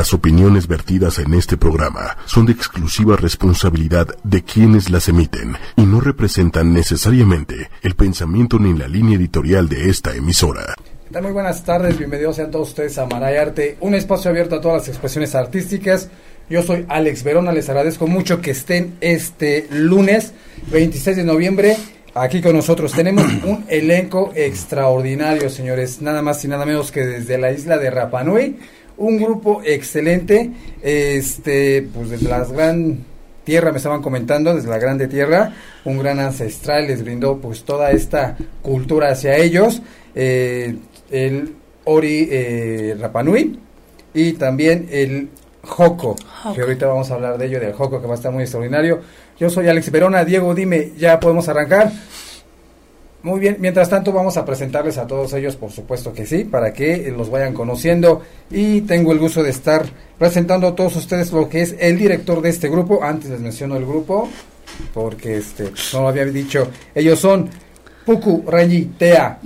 Las opiniones vertidas en este programa son de exclusiva responsabilidad de quienes las emiten y no representan necesariamente el pensamiento ni la línea editorial de esta emisora. Muy buenas tardes, bienvenidos a todos ustedes a Maray Arte, un espacio abierto a todas las expresiones artísticas. Yo soy Alex Verona, les agradezco mucho que estén este lunes 26 de noviembre aquí con nosotros. Tenemos un elenco extraordinario, señores, nada más y nada menos que desde la isla de Rapanui un grupo excelente, este, pues desde la gran tierra me estaban comentando, desde la grande tierra, un gran ancestral les brindó pues toda esta cultura hacia ellos, eh, el Ori eh, Rapanui y también el Joco, que ahorita vamos a hablar de ello, del Joco que va a estar muy extraordinario. Yo soy Alex Verona, Diego, dime, ¿ya podemos arrancar? Muy bien, mientras tanto vamos a presentarles a todos ellos, por supuesto que sí, para que los vayan conociendo y tengo el gusto de estar presentando a todos ustedes lo que es el director de este grupo. Antes les menciono el grupo porque este no lo había dicho. Ellos son Puku, Rangi, Tea.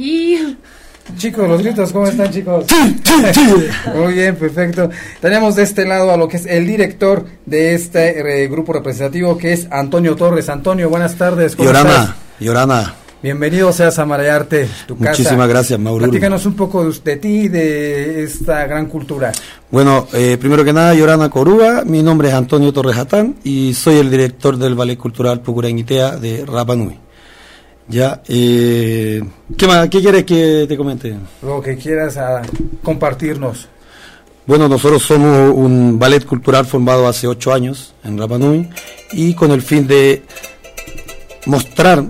Chicos, los gritos, ¿cómo están chicos? Muy bien, perfecto. Tenemos de este lado a lo que es el director de este eh, grupo representativo, que es Antonio Torres. Antonio, buenas tardes. ¿cómo Yorana, Yorana. Bienvenido seas a Marayarte, tu casa. Muchísimas gracias, Mauro. Platícanos un poco de, ti y de esta gran cultura. Bueno, eh, primero que nada, Yorana Corúa, mi nombre es Antonio Torres Atán y soy el director del Ballet Cultural Pucurañitea de Rapa Nui. Ya, eh, ¿qué, más, ¿qué quieres que te comente? Lo que quieras a compartirnos. Bueno, nosotros somos un ballet cultural formado hace ocho años en Rapa Nui y con el fin de mostrar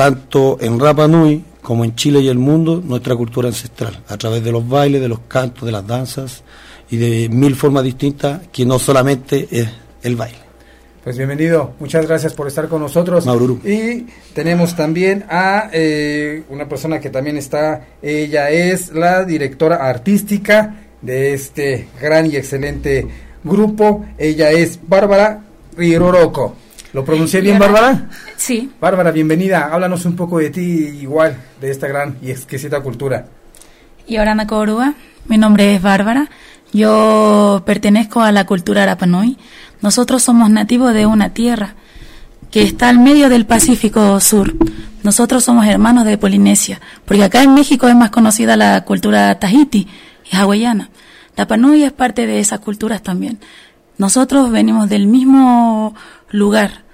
tanto en Rapa Nui como en Chile y el mundo, nuestra cultura ancestral, a través de los bailes, de los cantos, de las danzas y de mil formas distintas que no solamente es el baile. Pues bienvenido, muchas gracias por estar con nosotros. Maururu. Y tenemos también a eh, una persona que también está, ella es la directora artística de este gran y excelente grupo, ella es Bárbara Riroroco. ¿Lo pronuncié bien, Bárbara? Sí. Bárbara, bienvenida. Háblanos un poco de ti, igual, de esta gran y exquisita cultura. Y ahora Corúa, mi nombre es Bárbara. Yo pertenezco a la cultura Arapanui. Nosotros somos nativos de una tierra que está al medio del Pacífico Sur. Nosotros somos hermanos de Polinesia, porque acá en México es más conocida la cultura tahiti y hawaiana. Rapanui es parte de esas culturas también. Nosotros venimos del mismo lugar,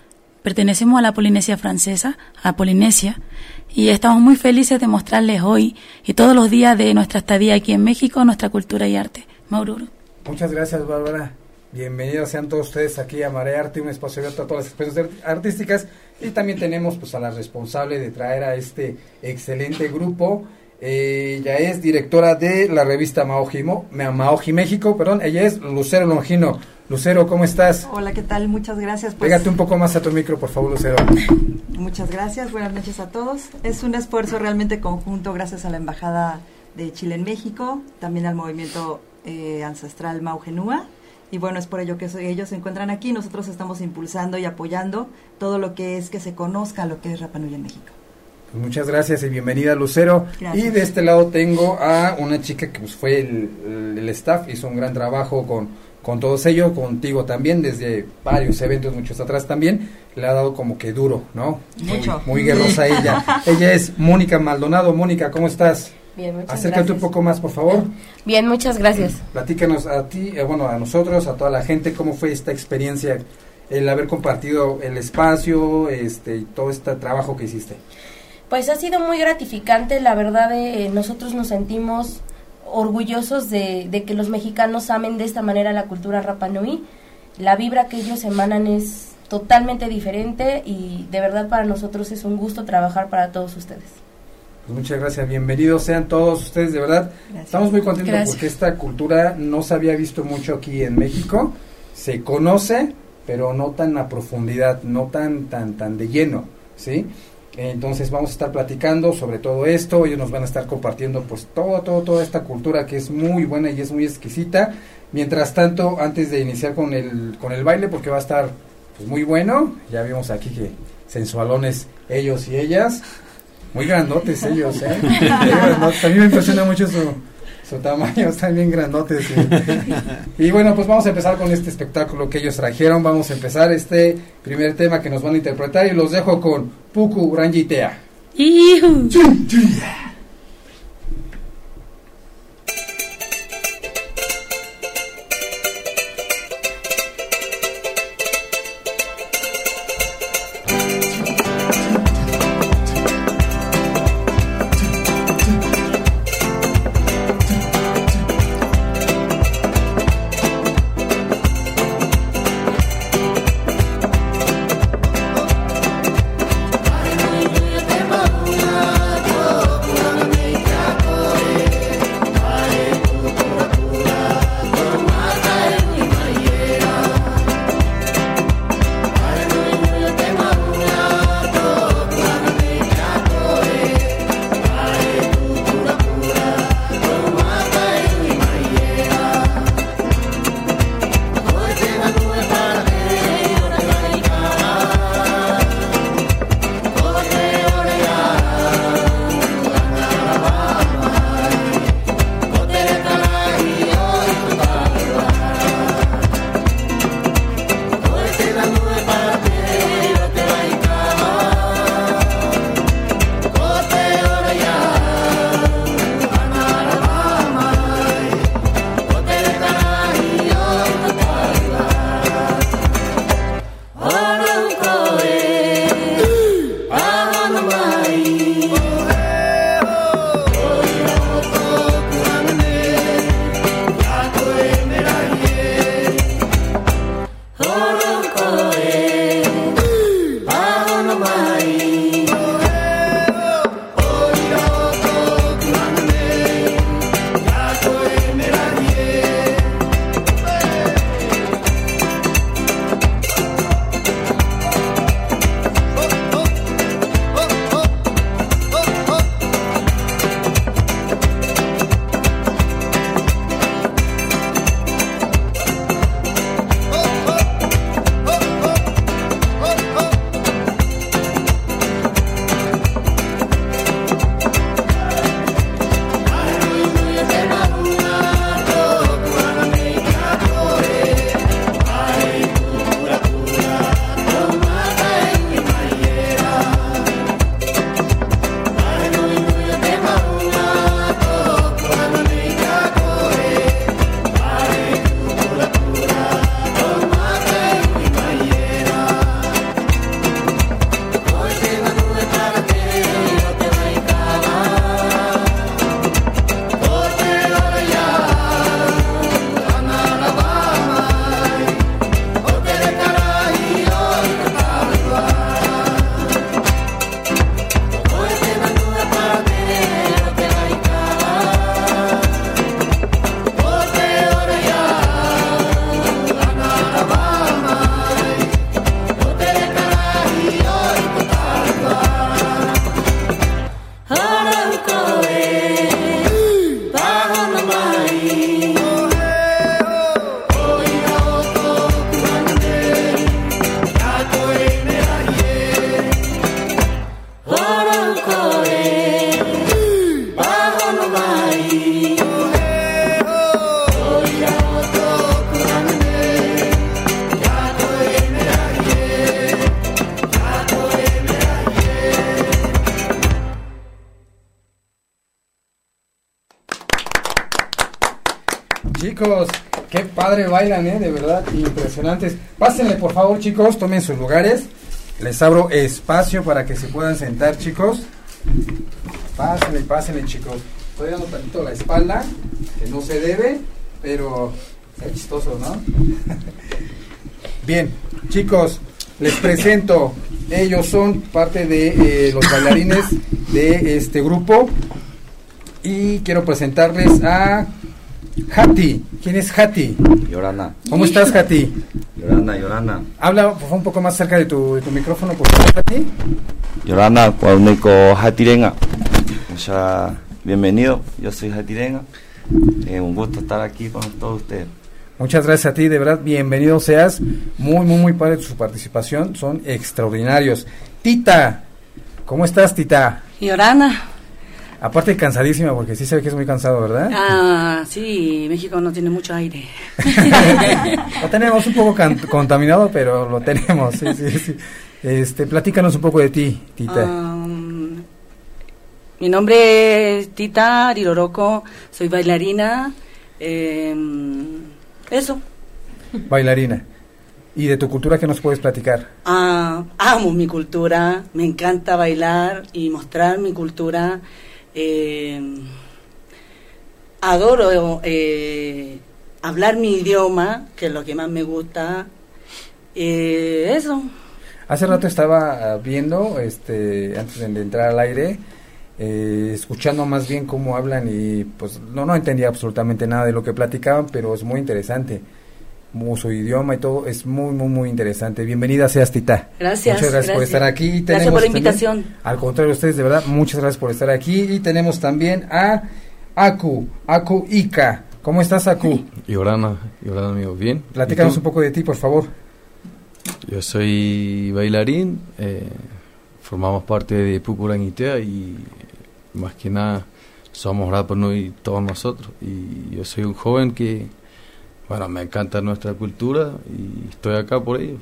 pertenecemos a la Polinesia francesa, a Polinesia, y estamos muy felices de mostrarles hoy y todos los días de nuestra estadía aquí en México nuestra cultura y arte. Maururo. Muchas gracias, Bárbara. Bienvenidos sean todos ustedes aquí a Mare Arte, un espacio abierto a todas las expresiones artísticas. Y también tenemos pues a la responsable de traer a este excelente grupo. Eh, ella es directora de la revista Maoji México, perdón. Ella es Lucero Longino. Lucero, ¿cómo estás? Hola, ¿qué tal? Muchas gracias. Pues, Pégate un poco más a tu micro, por favor, Lucero. Muchas gracias, buenas noches a todos. Es un esfuerzo realmente conjunto gracias a la Embajada de Chile en México, también al movimiento eh, ancestral Maugenúa. Y bueno, es por ello que ellos se encuentran aquí. Nosotros estamos impulsando y apoyando todo lo que es que se conozca lo que es Rapanui en México. Pues muchas gracias y bienvenida Lucero. Y de este lado tengo a una chica que pues, fue el, el staff, hizo un gran trabajo con con todos ellos, contigo también, desde varios eventos, muchos atrás también, le ha dado como que duro, ¿no? Mucho. Muy, guerrosa ella. ella es Mónica Maldonado. Mónica, ¿cómo estás? Bien, muchas Acércate un poco más, por favor. Bien, muchas gracias. Platícanos a ti, eh, bueno, a nosotros, a toda la gente, cómo fue esta experiencia, el haber compartido el espacio, este, y todo este trabajo que hiciste. Pues ha sido muy gratificante, la verdad, eh, nosotros nos sentimos orgullosos de, que los mexicanos amen de esta manera la cultura Rapanui. La vibra que ellos emanan es totalmente diferente y de verdad para nosotros es un gusto trabajar para todos ustedes. Pues muchas gracias, bienvenidos sean todos ustedes, de verdad. Estamos muy contentos porque esta cultura no se había visto mucho aquí en México. Se conoce, pero no tan a profundidad, no tan tan tan de lleno, ¿sí? Entonces vamos a estar platicando sobre todo esto, ellos nos van a estar compartiendo pues todo, todo, toda esta cultura que es muy buena y es muy exquisita. Mientras tanto, antes de iniciar con el, con el baile, porque va a estar pues, muy bueno, ya vimos aquí que sensualones ellos y ellas, muy grandotes ellos, ¿eh? A mí me impresiona mucho su, su tamaño, están bien grandotes. y bueno, pues vamos a empezar con este espectáculo que ellos trajeron. Vamos a empezar este primer tema que nos van a interpretar y los dejo con Puku Rangitea. Bailan, ¿eh? De verdad, impresionantes. Pásenle, por favor, chicos, tomen sus lugares. Les abro espacio para que se puedan sentar, chicos. Pásenle, pásenle, chicos. Estoy dando tantito la espalda, que no se debe, pero es chistoso, ¿no? Bien, chicos, les presento. Ellos son parte de eh, los bailarines de este grupo. Y quiero presentarles a Hati. ¿Quién es Hati? Yorana. ¿Cómo estás, Hati? Yorana, Yorana. Habla por favor, un poco más cerca de tu, de tu micrófono, por favor, Hati. Yorana, cuauneco Hatirenga. O sea, bienvenido, yo soy Hatirenga. Eh, un gusto estar aquí con todos ustedes. Muchas gracias a ti, de verdad, bienvenido seas. Muy, muy, muy padre su participación, son extraordinarios. Tita, ¿cómo estás, Tita? Yorana, Aparte cansadísima, porque sí se ve que es muy cansado, ¿verdad? Ah, sí, México no tiene mucho aire. lo tenemos un poco contaminado, pero lo tenemos, sí, sí, sí. Este, platícanos un poco de ti, Tita. Um, mi nombre es Tita Riroroco, soy bailarina. Em, eso. Bailarina. ¿Y de tu cultura qué nos puedes platicar? Ah, amo mi cultura, me encanta bailar y mostrar mi cultura. Em, adoro eh, hablar mi idioma, que es lo que más me gusta. Eh, eso. Hace rato estaba ah, viendo, este, antes de entrar al aire, eh, escuchando más bien cómo hablan y pues no, no entendía absolutamente nada de lo que platicaban, pero es muy interesante. Su idioma y todo es muy, muy, muy interesante. Bienvenida seas, Tita. Gracias. Muchas gracias, por estar aquí. gracias por la invitación. al contrario, ustedes de verdad, muchas gracias por estar aquí. Y tenemos también a Aku, Aku Ika. ¿Cómo estás, Aku? Yorana, Yorana, amigo, bien. Platícanos un poco de ti, por favor. Yo soy bailarín, eh, formamos parte de Pucuranguitea y más que nada somos y todos nosotros. Y yo soy un joven que, bueno, me encanta nuestra cultura y estoy acá por ello.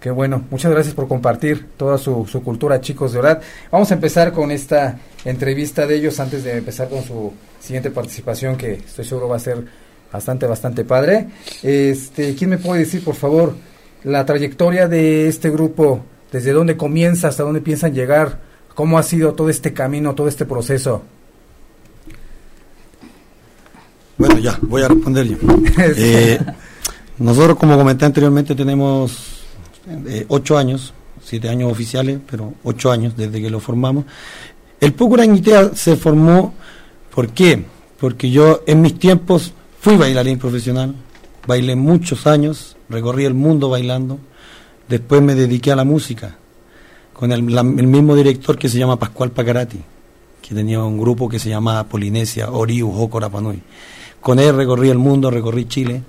Qué bueno, muchas gracias por compartir toda su, su cultura, chicos, de verdad. Vamos a empezar con esta entrevista de ellos antes de empezar con su siguiente participación, que estoy seguro va a ser bastante, bastante padre. Este, ¿Quién me puede decir, por favor, la trayectoria de este grupo, desde dónde comienza, hasta dónde piensan llegar, cómo ha sido todo este camino, todo este proceso. Bueno, ya, voy a responder yo. Eh, nosotros, como comenté anteriormente, tenemos eh, ocho años, siete años oficiales, pero ocho años desde que lo formamos. El Pucurañitea se formó, ¿por qué? Porque yo en mis tiempos fui bailarín profesional, bailé muchos años, recorrí el mundo bailando, después me dediqué a la música, con el, mismo director que se llama Pascual Pacarati, que tenía un grupo que se llamaba Polinesia, Oriu, Jocorapanui. Con él recorrí el mundo, recorrí Chile,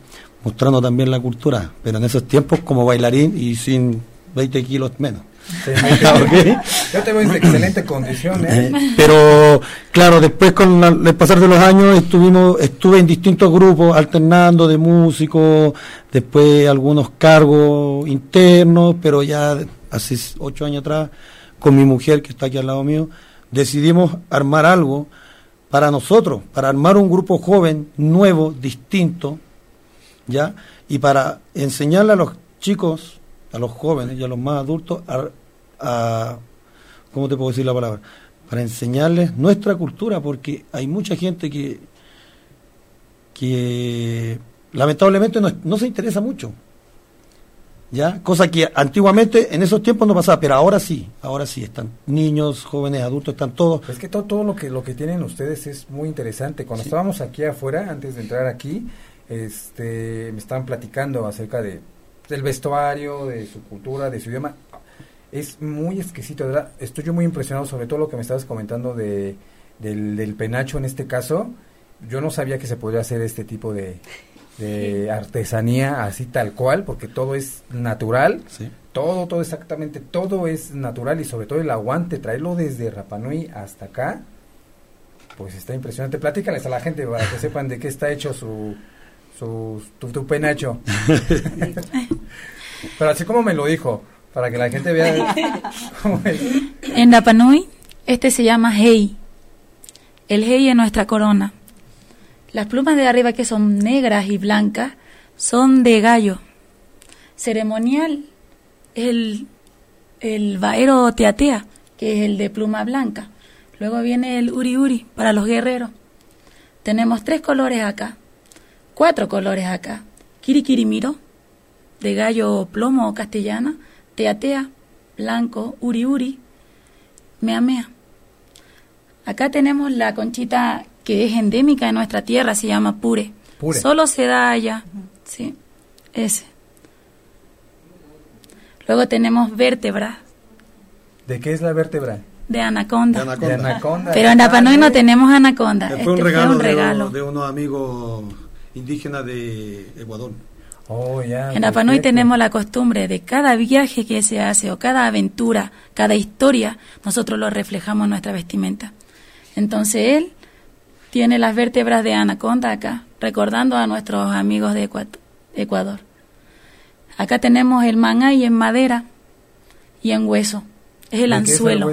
mostrando también la cultura, pero en esos tiempos como bailarín y sin 20 kilos menos. Yo te veo en excelente condición. ¿eh? Eh, pero claro, después con el pasar de los años estuvimos, estuve en distintos grupos alternando de músicos, después algunos cargos internos, pero ya hace ocho años atrás con mi mujer que está aquí al lado mío decidimos armar algo para nosotros, para armar un grupo joven, nuevo, distinto, ya y para enseñarle a los chicos a los jóvenes y a los más adultos a, ¿cómo te puedo decir la palabra? Para enseñarles nuestra cultura, porque hay mucha gente que, que lamentablemente no, se interesa mucho. ¿Ya? Cosa que antiguamente en esos tiempos no pasaba, pero ahora sí, ahora sí, están niños, jóvenes, adultos, están todos. Es que todo, todo lo que lo que tienen ustedes es muy interesante. Cuando estábamos aquí afuera, antes de entrar aquí, este, me estaban platicando acerca de del vestuario, de su cultura, de su idioma. Es muy exquisito, ¿verdad? Estoy yo muy impresionado sobre todo lo que me estabas comentando de, del, penacho en este caso. Yo no sabía que se podía hacer este tipo de, artesanía así tal cual, porque todo es natural. Todo, todo exactamente, todo es natural y sobre todo el aguante, traerlo desde Rapanui hasta acá, pues está impresionante. Platícales a la gente para que sepan de qué está hecho su, su, tu, penacho. Pero así como me lo dijo, para que la gente vea cómo es. En Rapanui, este se llama Hei. El Hei es nuestra corona. Las plumas de arriba, que son negras y blancas, son de gallo. Ceremonial, el, el vaero teatea, que es el de pluma blanca. Luego viene el uri uri para los guerreros. Tenemos tres colores acá cuatro colores acá. Kirikirimiro, de gallo plomo castellana, teatea, blanco, uri uri, mea mea. Acá tenemos la conchita que es endémica de nuestra tierra, se llama pure. Solo se da allá, sí, ese. Luego tenemos vértebra. ¿De qué es la vértebra? De anaconda. De anaconda. Pero en Rapanui no tenemos anaconda. Fue, un regalo, un regalo. De, unos amigos indígena de Ecuador. Oh, en Rapanui tenemos la costumbre de cada viaje que se hace o cada aventura, cada historia, nosotros lo reflejamos en nuestra vestimenta. Entonces él tiene las vértebras de anaconda acá, recordando a nuestros amigos de Ecuador. Acá tenemos el mangay en madera y en hueso. Es el anzuelo.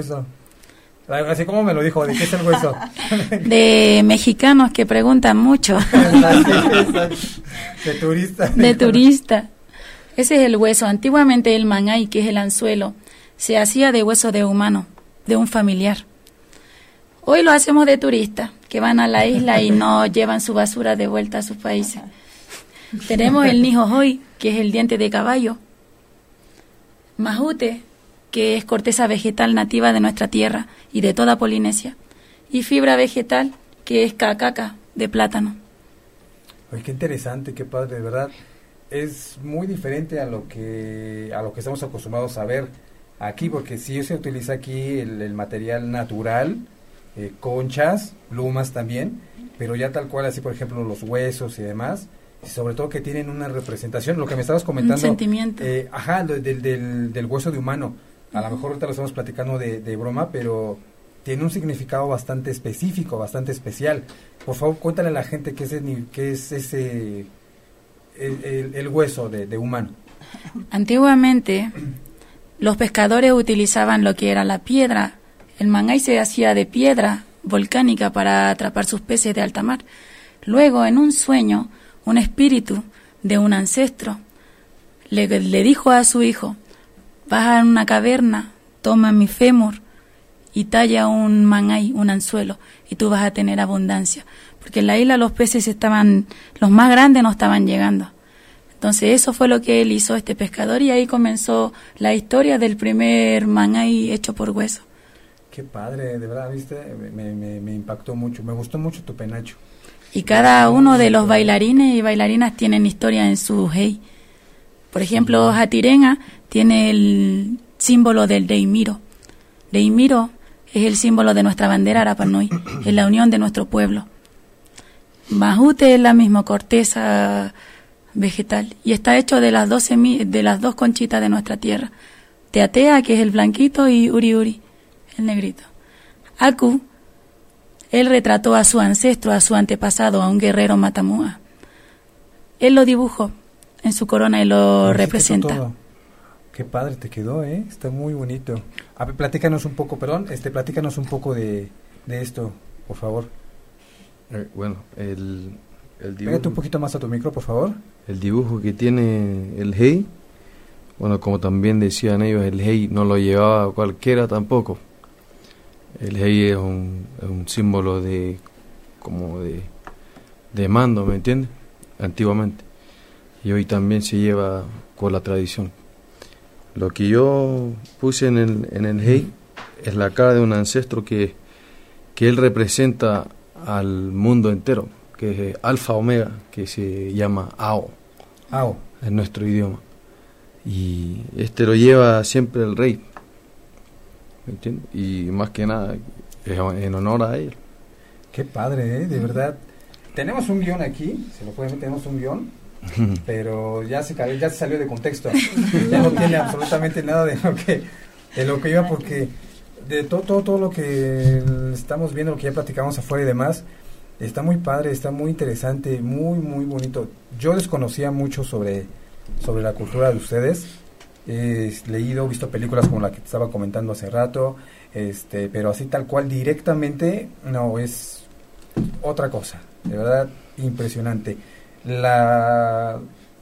Así como me lo dijo, ¿de qué es el hueso? de mexicanos que preguntan mucho. de turista. De turista. Ese es el hueso. Antiguamente el mangay, que es el anzuelo, se hacía de hueso de humano, de un familiar. Hoy lo hacemos de turistas, que van a la isla y no llevan su basura de vuelta a sus países. Tenemos el nijo hoy, que es el diente de caballo. Majute, que es corteza vegetal nativa de nuestra tierra y de toda Polinesia. Y fibra vegetal, que es cacaca de plátano. Ay, qué interesante, qué padre, de verdad. Es muy diferente a lo que a lo que estamos acostumbrados a ver aquí, porque sí se utiliza aquí el, material natural, eh, conchas, plumas también, pero ya tal cual, así por ejemplo los huesos y demás, sobre todo que tienen una representación, lo que me estabas comentando. Un sentimiento. Eh, ajá, del, del, del, hueso de humano. A lo mejor ahorita lo estamos platicando de, de, broma, pero tiene un significado bastante específico, bastante especial. Por favor, cuéntale a la gente qué es, qué es ese, el, el, hueso de, de humano. Antiguamente, los pescadores utilizaban lo que era la piedra. El mangay se hacía de piedra volcánica para atrapar sus peces de alta mar. Luego, en un sueño, un espíritu de un ancestro, le, dijo a su hijo, baja a una caverna, toma mi fémur y talla un mangay, un anzuelo, y tú vas a tener abundancia. Porque en la isla los peces estaban, los más grandes no estaban llegando. Entonces eso fue lo que él hizo, este pescador, y ahí comenzó la historia del primer mangay hecho por hueso. Qué padre, de verdad, viste, me, me, me impactó mucho, me gustó mucho tu penacho. Y cada uno de los bailarines y bailarinas tienen historia en su hey. Por ejemplo, Jatirenga tiene el símbolo del Deimiro. Deimiro es el símbolo de nuestra bandera Arapanui, es la unión de nuestro pueblo. Majute es la misma corteza vegetal y está hecho de las dos de las dos conchitas de nuestra tierra. Teatea, que es el blanquito, y Uri Uri, el negrito. Aku él retrató a su ancestro, a su antepasado, a un guerrero matamua. Él lo dibujó en su corona y lo representa. Qué padre te quedó, ¿eh? Está muy bonito. A ver, platícanos un poco, perdón, este, platícanos un poco de, esto, por favor. Eh, bueno, el, el dibujo... Pégate un poquito más a tu micro, por favor. El dibujo que tiene el Hei, bueno, como también decían ellos, el Hei no lo llevaba cualquiera tampoco. El Hei es un, símbolo de como de, de mando, ¿me entiendes? Antiguamente. Y hoy también se lleva con la tradición. Lo que yo puse en el, en el Hei es la cara de un ancestro que, que él representa al mundo entero, que es Alfa Omega, que se llama Ao. Ao. En nuestro idioma. Y este lo lleva siempre el rey, y más que nada, en honor a él. Qué padre, ¿eh? de verdad. Tenemos un guion aquí, se lo pueden ver, tenemos un guion, pero ya se, ya se salió de contexto. ya no tiene absolutamente nada de lo que, de lo que iba, porque de todo, todo, todo lo que estamos viendo, lo que ya platicamos afuera y demás, está muy padre, está muy interesante, muy, muy bonito. Yo desconocía mucho sobre, sobre la cultura de ustedes he leído, visto películas como la que te estaba comentando hace rato, este, pero así tal cual directamente, no, es otra cosa, de verdad impresionante. La,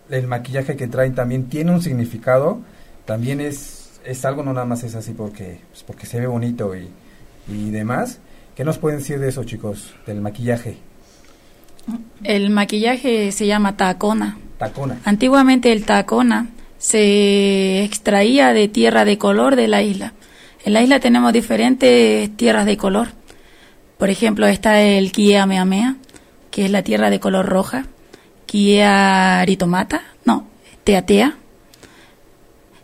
el maquillaje que traen también tiene un significado, también es, es algo, no nada más es así porque, pues porque se ve bonito y, y demás. ¿Qué nos pueden decir de eso, chicos, del maquillaje? El maquillaje se llama tacona. Tacona. Antiguamente el tacona se extraía de tierra de color de la isla. En la isla tenemos diferentes tierras de color. Por ejemplo, está el Kiea Meamea, que es la tierra de color roja. Kiea Aritomata, no, Teatea.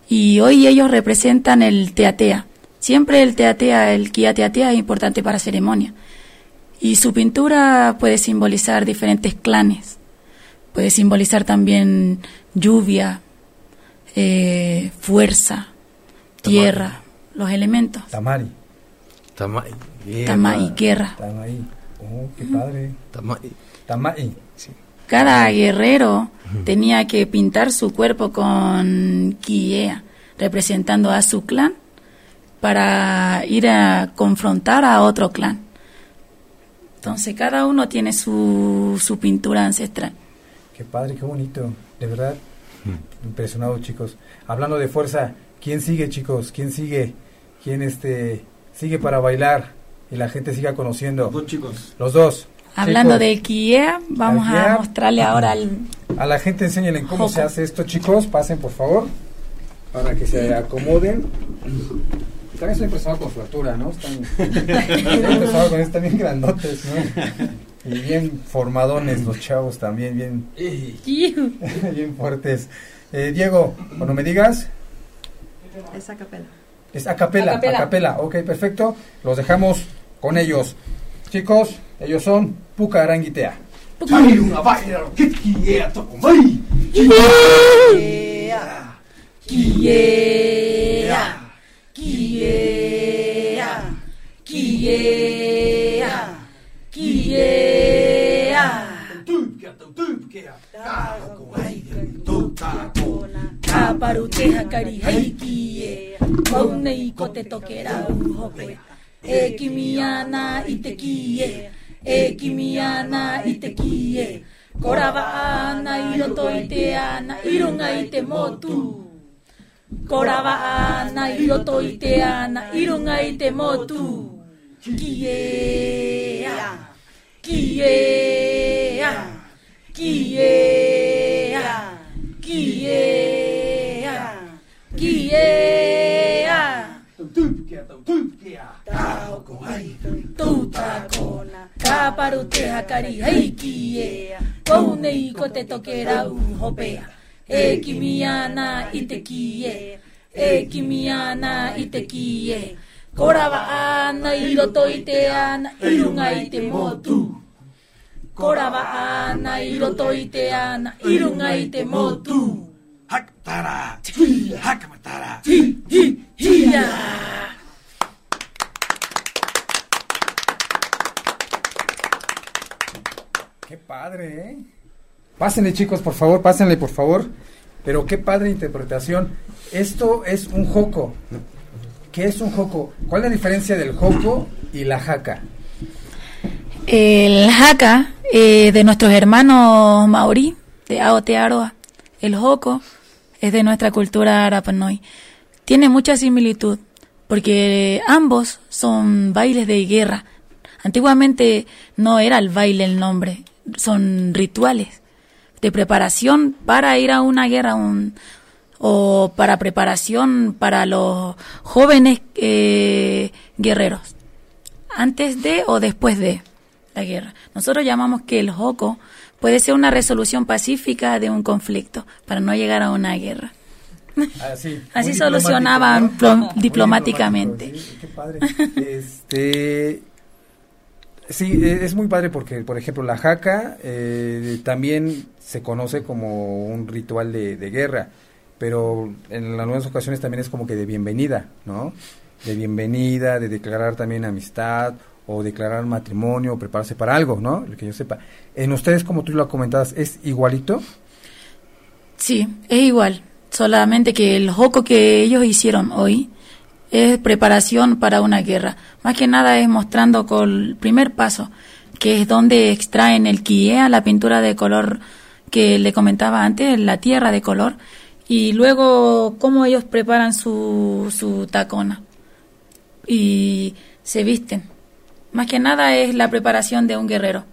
Y hoy ellos representan el Teatea. Siempre el Teatea, el Kia Teatea es importante para ceremonia. Y su pintura puede simbolizar diferentes clanes. Puede simbolizar también lluvia, eh, fuerza, tierra, los elementos. Tamari. Tamay. Tamay, guerra. Tamay. Oh, qué padre. Tamay. Sí. Cada guerrero tenía que pintar su cuerpo con Kiea, representando a su clan, para ir a confrontar a otro clan. Entonces cada uno tiene su, su pintura ancestral. Qué padre, qué bonito. De verdad, impresionado chicos. Hablando de fuerza, ¿quién sigue chicos? ¿Quién sigue? ¿Quién este sigue para bailar y la gente siga conociendo? Los dos chicos. Los dos. Hablando Chicos, de Kiea, vamos a mostrarle ahora al... A la gente enséñenle cómo Joco. se hace esto, chicos. Pasen, por favor, para que se acomoden. También estoy impresionado con su altura, ¿no? Están, estoy impresionado con están bien grandotes, ¿no? Y bien formadones los chavos también, bien, bien fuertes. Eh, Diego, cuando me digas, Es a capela. es a capela, A a capela. capela. Ok, perfecto. Los dejamos con ellos. Chicos, ellos son Puca Aranguitea. Kiea. tūpukea Ka hako hei tō tāko Ka paru te hakari hei ki e. Mau nei ko te toke rau hope. E kimi ana i te ki e. E kimi ana i te ki e Korawa ana i roto i te ana I runga i te motu. Korawa ana i roto i te ana I runga i te motu. Ki e Ki e Ki e Kiea, kiea, kiea. Tūpikea, tūpikea, tāo ko ai, tū tā kona, Ka paru te hakari, hei kiea, kou nei ko te toke rau hopea, e kimi ana i te kiea, e kimi ana i te kiea, kora wa ana i roto i te ana, i runga i te motu. Korabaana irotoiteana Irunga ite motu Hakatara. Hakamatara. Hi, hi, hiya. Qué padre, ¿eh? Pásenle, chicos, por favor, pásenle, por favor. Pero qué padre interpretación. Esto es un joco. ¿Qué es un joco? ¿Cuál es la diferencia del joco y la jaca? El haka eh, de nuestros hermanos maorí, de Aotearoa. El joko es de nuestra cultura arapanoi. Tiene mucha similitud porque ambos son bailes de guerra. Antiguamente no era el baile el nombre, son rituales de preparación para ir a una guerra un- o para preparación para los jóvenes eh, guerreros antes de o después de la guerra. Nosotros llamamos que el joco puede ser una resolución pacífica de un conflicto para no llegar a una guerra. Así, Así solucionaban diplomáticamente. sí, qué padre. Este, sí, e- es muy padre porque, por ejemplo, la jaca eh, también se conoce como un ritual de, de guerra, pero en algunas ocasiones también es como que de bienvenida, ¿no? De bienvenida, de declarar también amistad o declarar matrimonio o prepararse para algo, ¿no? Lo que yo sepa. En ustedes, como tú lo comentabas, ¿es igualito? Sí, es igual. Solamente que el joco que ellos hicieron hoy es preparación para una guerra. Más que nada es mostrando con el primer paso, que es donde extraen el quiea, la pintura de color que le comentaba antes, la tierra de color, y luego cómo ellos preparan su, su tacona y se visten. Más que nada es la preparación de un guerrero.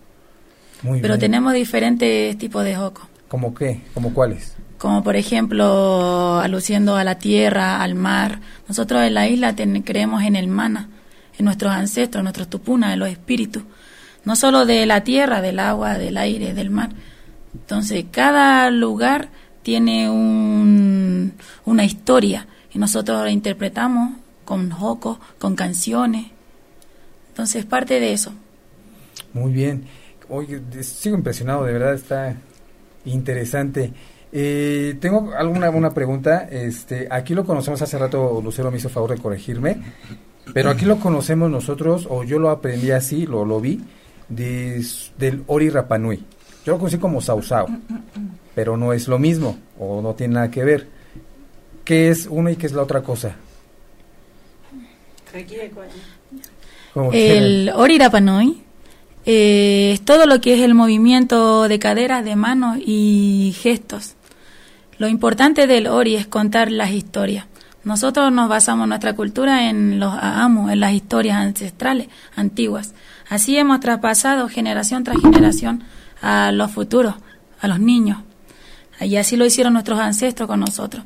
Muy Pero bien. tenemos diferentes tipos de joco ¿Cómo qué? ¿Cómo cuáles? como por ejemplo aluciendo a la tierra, al mar. Nosotros en la isla ten- creemos en el mana, en nuestros ancestros, en nuestros tupunas, en los espíritus, no solo de la tierra, del agua, del aire, del mar. Entonces, cada lugar tiene un, una historia y nosotros la interpretamos con jocos, con canciones. Entonces, parte de eso. Muy bien. Oye, de- sigo impresionado, de verdad está interesante. Eh, tengo alguna una pregunta. Este, aquí lo conocemos hace rato, Lucero me hizo favor de corregirme. Pero aquí lo conocemos nosotros, o yo lo aprendí así, lo, lo vi, del Ori Rapanui. Yo lo conocí como Sausao, pero no es lo mismo, o no tiene nada que ver. ¿Qué es uno y qué es la otra cosa? El Ori Rapanui eh, es todo lo que es el movimiento de caderas, de manos y gestos. Lo importante del Ori es contar las historias. Nosotros nos basamos nuestra cultura en los amos, en las historias ancestrales, antiguas. Así hemos traspasado generación tras generación a los futuros, a los niños. Y así lo hicieron nuestros ancestros con nosotros.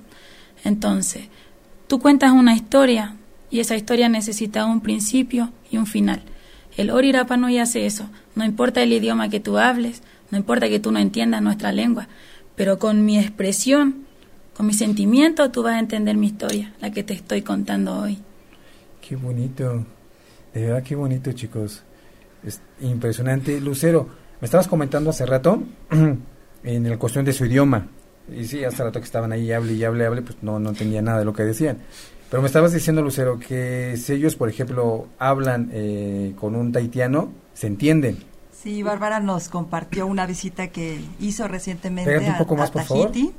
Entonces, tú cuentas una historia y esa historia necesita un principio y un final. El Ori Rapanui hace eso. No importa el idioma que tú hables, no importa que tú no entiendas nuestra lengua, pero con mi expresión, con mi sentimiento, tú vas a entender mi historia, la que te estoy contando hoy. Qué bonito. De verdad, qué bonito, chicos. Es impresionante. Lucero, me estabas comentando hace rato en la cuestión de su idioma. Y sí, hace rato que estaban ahí, hable y hable, hable, pues no, no entendía nada de lo que decían. Pero me estabas diciendo, Lucero, que si ellos, por ejemplo, hablan eh, con un taitiano, se entienden. Sí, Bárbara nos compartió una visita que hizo recientemente a, Tahiti.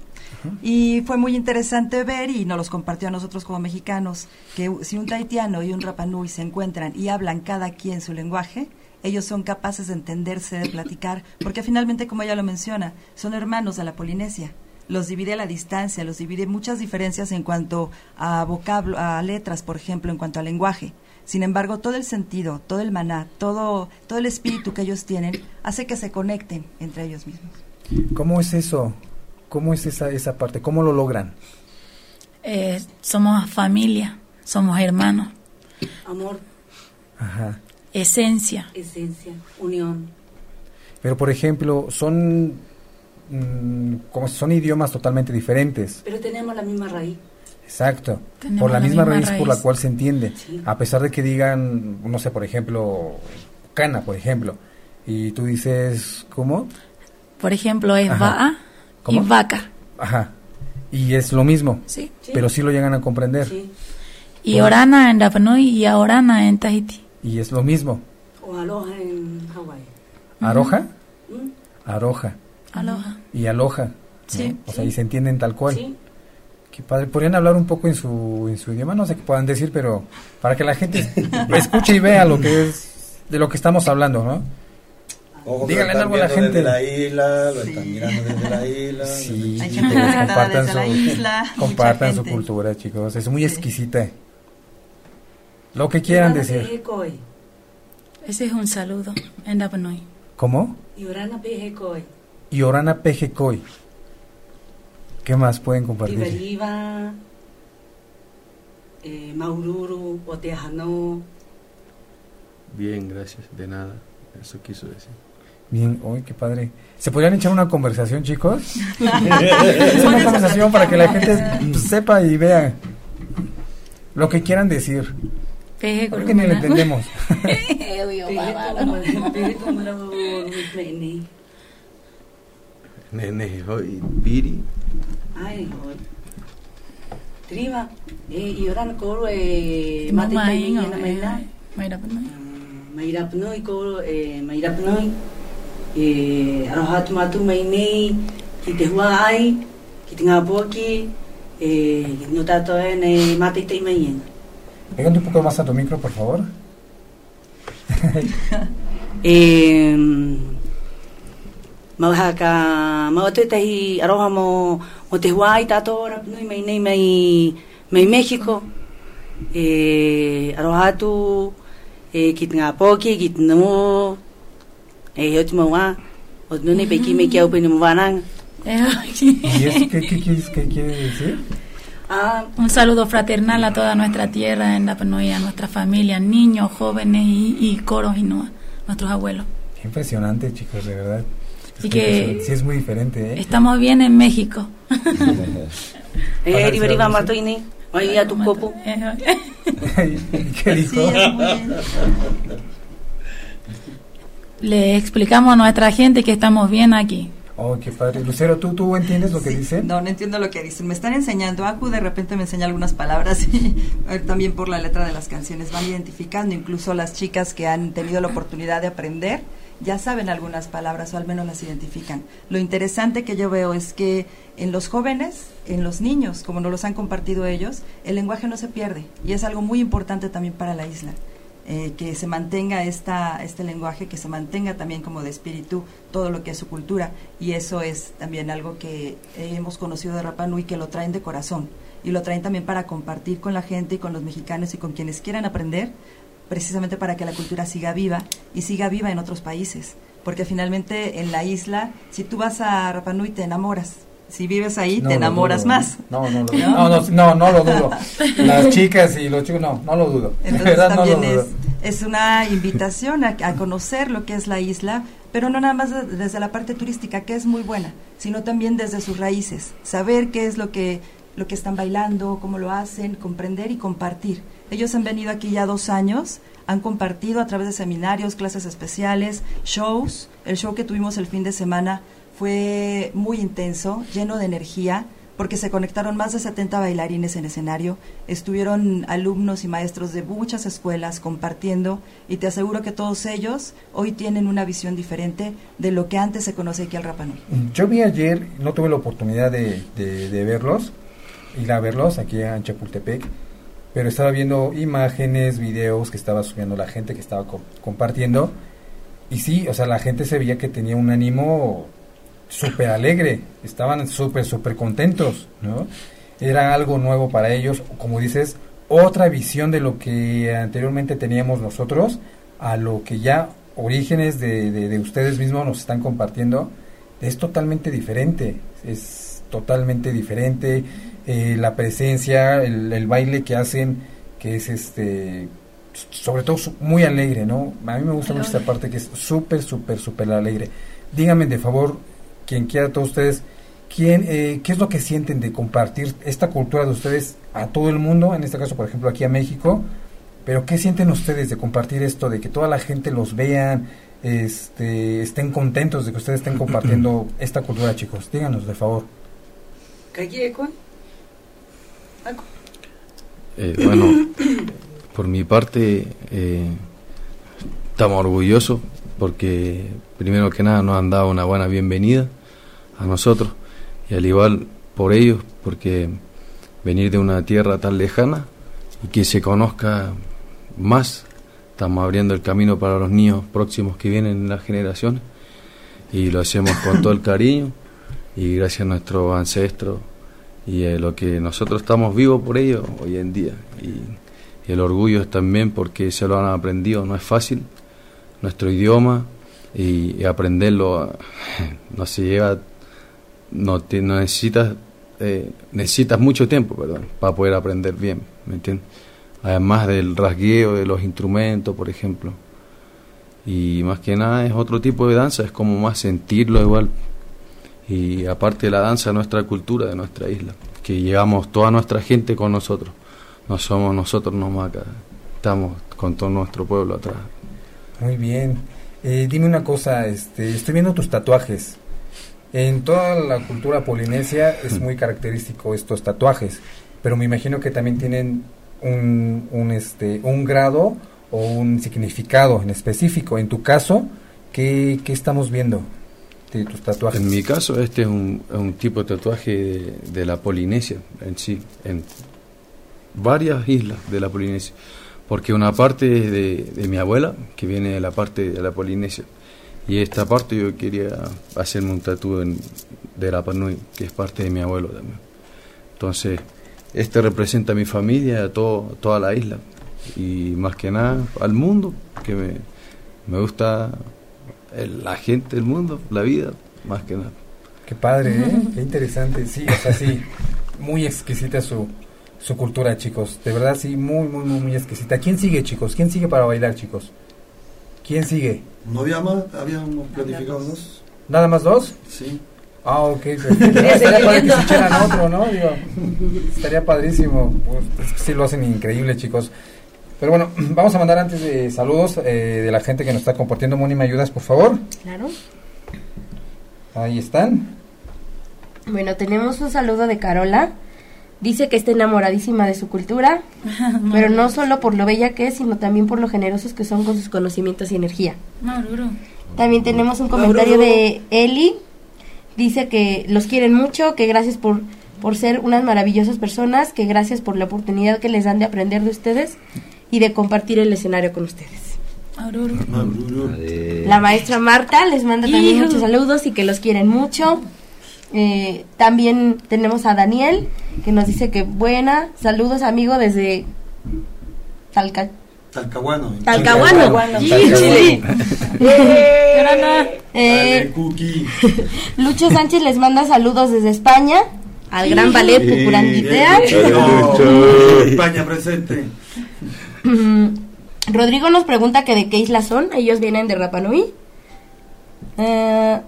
Y fue muy interesante ver, y nos los compartió a nosotros como mexicanos, que si un taitiano y un rapanui se encuentran y hablan cada quien su lenguaje, ellos son capaces de entenderse, de platicar, porque finalmente, como ella lo menciona, son hermanos de la Polinesia los divide a la distancia, los divide muchas diferencias en cuanto a vocablo, a letras, por ejemplo, en cuanto al lenguaje. Sin embargo, todo el sentido, todo el maná, todo, todo el espíritu que ellos tienen hace que se conecten entre ellos mismos. ¿Cómo es eso? ¿Cómo es esa, esa parte? ¿Cómo lo logran? Eh, somos familia, somos hermanos. Amor. Ajá. Esencia. Esencia, unión. Pero, por ejemplo, son Mm, como son idiomas totalmente diferentes. Pero tenemos la misma raíz. Exacto, por la, misma, raíz, por la cual se entiende. A pesar de que digan, no sé, por ejemplo, cana, por ejemplo, y tú dices, ¿cómo? Por ejemplo, es va'a y vaca. Ajá, y es lo mismo, sí. pero sí lo llegan a comprender. Y orana en Rapanui y orana en Tahiti. Y es lo mismo. O aloha en Hawái. ¿Aroja? Aroja. Aloha. Y aloja. Sí. O sea, y se entienden tal cual. Sí. Qué padre. Podrían hablar un poco en su, en su idioma, no sé qué puedan decir, pero para que la gente escuche y vea lo que es, de lo que estamos hablando, ¿no? Díganle algo a la gente. Desde la isla, lo están mirando desde la isla. Sí, compartan, su, la isla, compartan su cultura, chicos. Es muy exquisita. Lo que quieran decir. Ese es un saludo en. ¿Cómo? Y Orana Pejecoy. ¿Qué más pueden compartir? Iberiba, eh, Maururu, Oteajano. Bien, gracias, de nada. Eso quiso decir. Bien, hoy qué padre. ¿Se podrían echar una conversación, chicos? es una conversación para que la gente pues, sepa y vea lo que quieran decir. Porque ni lo entendemos. Nene hoy piri. Ai hoy. Trima e ioran ko e mate tai na maila. Maira pnoi. Maira pnoi ko e maira pnoi. E arohat matu mai nei ki te hua ai ki te ngā poki e no tato e nei mate tai mai en. Pégate un poco más a tu micro, por favor. eh, mau ha ka mau te tahi aroha mo mo te huai tato ora nui mai nei mai mai Mexico e aroha tu e ki ngā poki ki no e yo te mau o nune pe ki me ki au pe ni mwanang ¿Y eso qué, qué, qué, qué quiere decir? Ah, un saludo fraternal a toda nuestra tierra en la Penoya, a nuestra familia, niños, jóvenes y, y coros y no, nuestros abuelos. Impresionante, chicos, de verdad. Es y que sí es muy diferente, ¿eh? Estamos bien en México. eh, Riberiba Martoini, ahí a tu copo. ¿Qué dijo? Le explicamos a nuestra gente que estamos bien aquí. Oh, qué padre. Lucero, ¿tú, ¿tú entiendes lo que dicen? No, no entiendo lo que dicen. Me están enseñando. Aku de repente me enseña algunas palabras y también por la letra de las canciones van identificando. Incluso las chicas que han tenido la oportunidad de aprender ya saben algunas palabras o al menos las identifican. Lo interesante que yo veo es que en los jóvenes, en los niños, como nos los han compartido ellos, el lenguaje no se pierde y es algo muy importante también para la isla. Eh, que se mantenga este lenguaje, que se mantenga también como de espíritu todo lo que es su cultura. Y eso es también algo que hemos conocido de Rapa Nui, que lo traen de corazón. Y lo traen también para compartir con la gente y con los mexicanos y con quienes quieran aprender, precisamente para que la cultura siga viva y siga viva en otros países. Porque finalmente en la isla, si tú vas a Rapa Nui te enamoras, si vives ahí, te enamoras más. No, no, no, no, no, lo dudo. Las chicas y los chicos, no, no lo dudo. Entonces también es, es, una invitación a, a, conocer lo que es la isla, pero no nada más desde la parte turística, que es muy buena, sino también desde sus raíces. Saber qué es lo que, lo que están bailando, cómo lo hacen, comprender y compartir. Ellos han venido aquí ya dos años, han compartido a través de seminarios, clases especiales, shows. El show que tuvimos el fin de semana fue muy intenso, lleno de energía, porque se conectaron más de 70 bailarines en escenario, estuvieron alumnos y maestros de muchas escuelas compartiendo y te aseguro que todos ellos hoy tienen una visión diferente de lo que antes se conocía aquí al Rapanui. Yo vi ayer, no tuve la oportunidad de, de, verlos, ir a verlos aquí en Chapultepec, pero estaba viendo imágenes, videos que estaba subiendo la gente, que estaba compartiendo, y sí, o sea, la gente se veía que tenía un ánimo súper alegre, estaban súper, súper contentos, ¿no? Era algo nuevo para ellos, como dices, otra visión de lo que anteriormente teníamos nosotros a lo que ya orígenes de, de, ustedes mismos nos están compartiendo, es totalmente diferente, es totalmente diferente, eh, la presencia, el, el, baile que hacen, que es este, sobre todo muy alegre, ¿no? A mí me gusta mucho esta parte que es súper, súper, súper alegre. Díganme de favor, quien quiera, todos ustedes, ¿quién, eh, ¿qué es lo que sienten de compartir esta cultura de ustedes a todo el mundo? En este caso, por ejemplo, aquí a México. Pero ¿qué sienten ustedes de compartir esto, de que toda la gente los vean, este, estén contentos de que ustedes estén compartiendo esta cultura, chicos? Díganos, de favor. Eh, bueno, por mi parte, eh, estamos orgullosos porque primero que nada nos han dado una buena bienvenida a nosotros y al igual por ellos, porque venir de una tierra tan lejana y que se conozca más, estamos abriendo el camino para los niños próximos que vienen en las generaciones y lo hacemos con todo el cariño y gracias a nuestros ancestros y lo que nosotros estamos vivos por ellos hoy en día y, el orgullo es también porque se lo han aprendido, no es fácil nuestro idioma y, aprenderlo no se lleva no, no necesitas eh, necesitas mucho tiempo perdón, para poder aprender bien, ¿me entiendes? Además del rasgueo de los instrumentos, por ejemplo. Y más que nada es otro tipo de danza, es como más sentirlo igual. Y aparte de la danza, nuestra cultura de nuestra isla, que llevamos toda nuestra gente con nosotros. No somos nosotros nomás estamos con todo nuestro pueblo atrás. Muy bien. Eh, dime una cosa, este, estoy viendo tus tatuajes. En toda la cultura polinesia es muy característico estos tatuajes, pero me imagino que también tienen un, un, este, un grado o un significado en específico. En tu caso, ¿qué, qué estamos viendo En mi caso, este es un, un tipo de tatuaje de, la Polinesia en sí, en varias islas de la Polinesia, porque una parte es de, mi abuela, que viene de la parte de la Polinesia, y esta parte yo quería hacerme un tatuaje de la Panui, que es parte de mi abuelo también. Entonces, este representa a mi familia, a todo, toda la isla. Y más que nada al mundo, que me gusta la gente, el mundo, la vida, más que nada. Qué padre, ¿eh? Qué interesante. Sí, o sea, sí, muy exquisita su, su cultura, chicos. De verdad, sí, muy, muy, muy, muy exquisita. ¿Quién sigue, chicos? ¿Quién sigue para bailar, chicos? ¿Quién sigue? ¿No había más? ¿Habíamos planificado dos? ¿Nada más dos? Sí. Ah, ok. estaría padre que se echaran otro, ¿no? Digo, estaría padrísimo. Pues, sí lo hacen increíble, chicos. Pero bueno, vamos a mandar antes de saludos eh, de la gente que nos está compartiendo. Moni, ¿me ayudas, por favor? Claro. Ahí están. Bueno, tenemos un saludo de Carola. Dice que está enamoradísima de su cultura, pero no solo por lo bella que es, sino también por lo generosos que son con sus conocimientos y energía. También tenemos un comentario de Eli. Dice que los quieren mucho, que gracias por, por ser unas maravillosas personas, que gracias por la oportunidad que les dan de aprender de ustedes y de compartir el escenario con ustedes. La maestra Marta les manda también muchos saludos y que los quieren mucho. Eh, también tenemos a Daniel que nos dice que buena. Saludos, amigo, desde Talca. Talcahuano. Talcahuano. Chile. Eh, Lucho Sánchez les manda saludos desde España al gran ballet Pucuranguitea. España presente. Rodrigo nos pregunta que de qué isla son. Ellos vienen de Rapa Nui. Eh,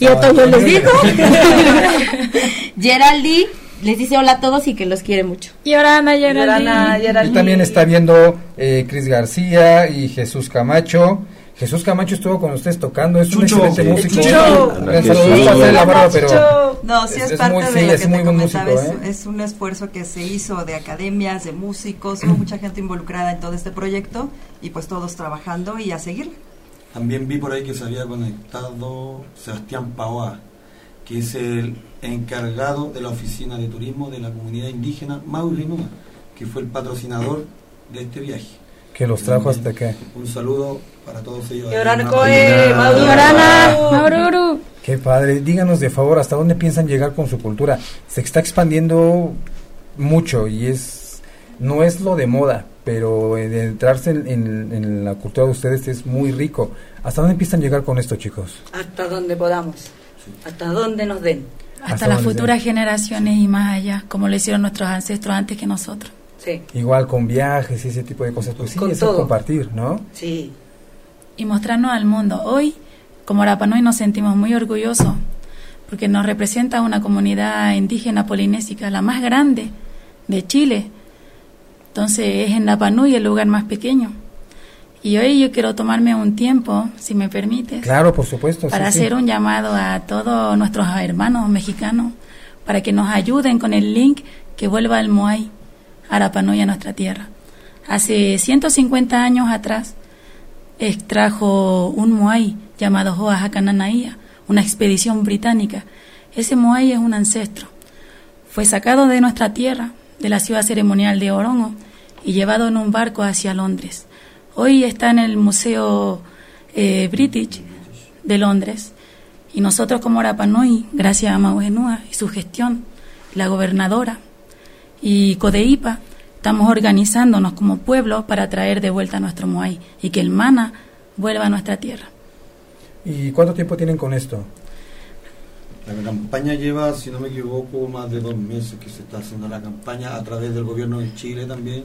y Otoño les dijo. Geraldi les dice hola a todos y que los quiere mucho. Y Orana, Geraldi. Y también está viendo eh, Cris García y Jesús Camacho. Jesús Camacho estuvo con ustedes tocando, es un excelente músico. No, sí es, parte de lo que te comentaba, ¿eh? es, un esfuerzo que se hizo de academias, de músicos, hubo mucha gente involucrada en todo este proyecto y pues todos trabajando y a seguir. También vi por ahí que se había conectado Sebastián Paoa, que es el encargado de la oficina de turismo de la comunidad indígena Maurinúa, que fue el patrocinador de este viaje. Que los trajo hasta acá. Un saludo para todos ellos. Qué padre. Díganos de favor, ¿hasta dónde piensan llegar con su cultura? Se está expandiendo mucho y es no es lo de moda, pero de entrarse en, la cultura de ustedes es muy rico. ¿Hasta dónde empiezan a llegar con esto, chicos? Hasta donde podamos, hasta donde nos den. Hasta, las futuras generaciones y más allá, como lo hicieron nuestros ancestros antes que nosotros. Sí. Igual con viajes y ese tipo de cosas, pues sí, es compartir, ¿no? Sí. Y mostrarnos al mundo. Hoy, como Arapanui, nos sentimos muy orgullosos porque nos representa una comunidad indígena polinésica, la más grande de Chile entonces es en La Panui el lugar más pequeño. Y hoy yo quiero tomarme un tiempo, si me permites. Claro, por supuesto. Para hacer un llamado a todos nuestros hermanos mexicanos para que nos ayuden con el link que vuelva al Moai, Arapanui, a nuestra tierra. Hace 150 años atrás extrajo un Moai llamado Joajacananaía, una expedición británica. Ese Moai es un ancestro. Fue sacado de nuestra tierra de la ciudad ceremonial de Orongo y llevado en un barco hacia Londres. Hoy está en el Museo eh, British de Londres y nosotros como Rapanui, gracias a Maugenúa y su gestión, la gobernadora y Codeipa, estamos organizándonos como pueblo para traer de vuelta a nuestro Moai y que el mana vuelva a nuestra tierra. ¿Y cuánto tiempo tienen con esto? La campaña lleva, si no me equivoco, más de dos meses que se está haciendo la campaña a través del gobierno de Chile también.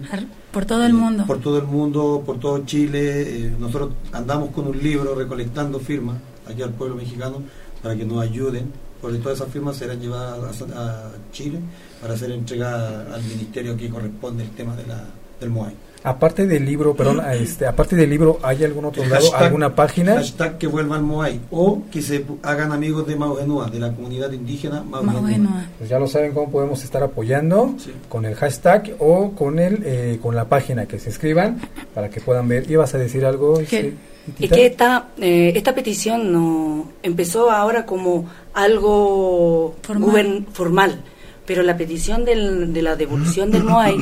Por todo el mundo. Por todo el mundo, por todo Chile. Eh, nosotros andamos con un libro recolectando firmas aquí al pueblo mexicano para que nos ayuden. Porque todas esas firmas serán llevadas a, Chile para ser entregadas al ministerio que corresponde el tema de la, del MOAI. Aparte del libro, perdón, este, aparte del libro, ¿hay algún otro lado, alguna página? Hashtag que vuelvan Moai o que se hagan amigos de Maugenua, de la comunidad indígena Maugenua. Pues ya lo saben cómo podemos estar apoyando con el hashtag o con el eh, con la página que se escriban para que puedan ver. ¿Ibas a decir algo? Es que esta, eh, esta petición no empezó ahora como algo formal, formal pero la petición del, de la devolución del MOAI